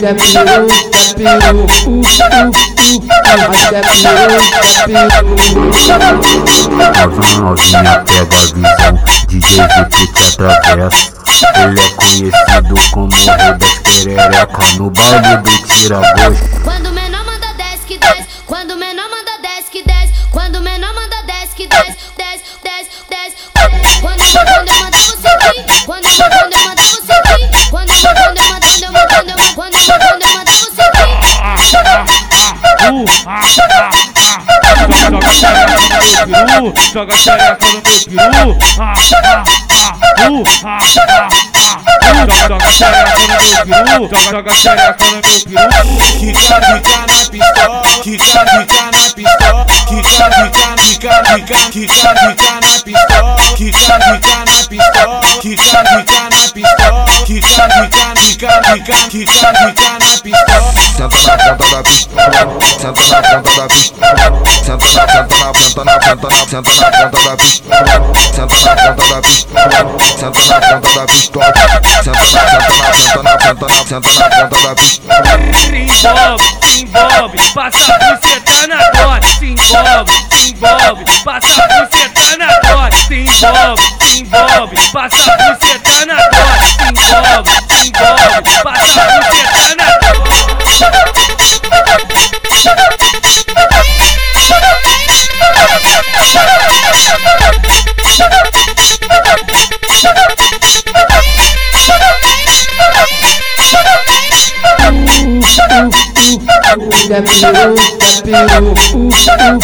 peru, quer peru, uh, uh, uh, nós quer peru, peru. Novinha, pega a visão, DJ VT te atravessa. Ele é conhecido como o rei perereca no baile do tira-gosto. Vir. Joga xereca no meu peru, joga xereca no meu peru. Ah, ah, ah, ah, ah. Joga xereca no meu peru, joga xereca no meu peru. Quica, quica na pistola, quica, quica na pistola, quica, quica, quica, quica, quica, quica na pistola, quica, quica na pistola, quica, quica na pistola, quica, quica, quica, quica, quica, quica na pistola. Senta na senta na ponta da pistola, senta na ponta da pistola, senta na ponta da pistola, senta na senta na senta na senta na senta na ponta da pistola. Se envolve, envolve, passa a buceta na dose. Se envolve, se envolve, passa a buceta na dose. Se envolve, se envolve, passa a buceta na dose. Se envolve, se envolve, passa Peru, quer peru, uh, uh, uh,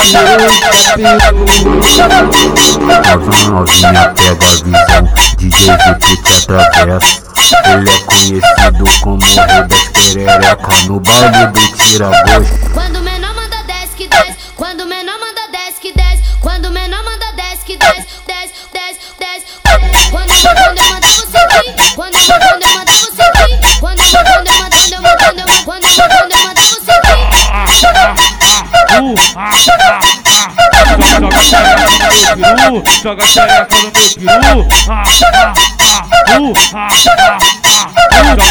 peru, quer peru. Novinha, novinha, pega a visão, DJ VT te atravessa. Ele é conhecido como o rei das perereca no baile do. Quando Joga xereca no meu peru, joga xereca no meu peru. Ah, ah, ah, ah, ah.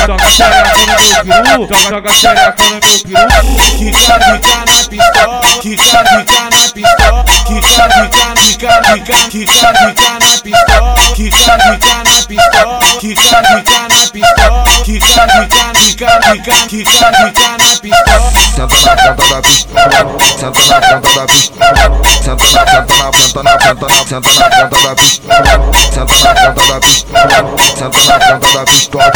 Joga xereca no meu peru, joga xereca no meu peru. Quica, quica na pistola, quica, quica na pistola, quica, quica, quica, quica, quica, quica na pistola, quica, quica na pistola, quica, quica na pistola, quica, quica, quica, quica, quica, quica na pistola. Senta na senta na senta na senta na senta na senta na senta na da pistola, senta na da pistola, senta na ponta da pistola,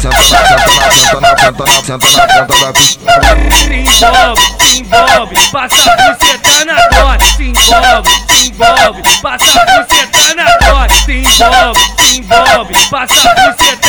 senta na senta na senta na senta na senta na ponta da pistola. Se envolve, se envolve, passa a buceta na envolve, envolve, passa a buceta na dose. Se envolve, envolve, passa a buceta na dose. Se envolve, envolve, passa a buceta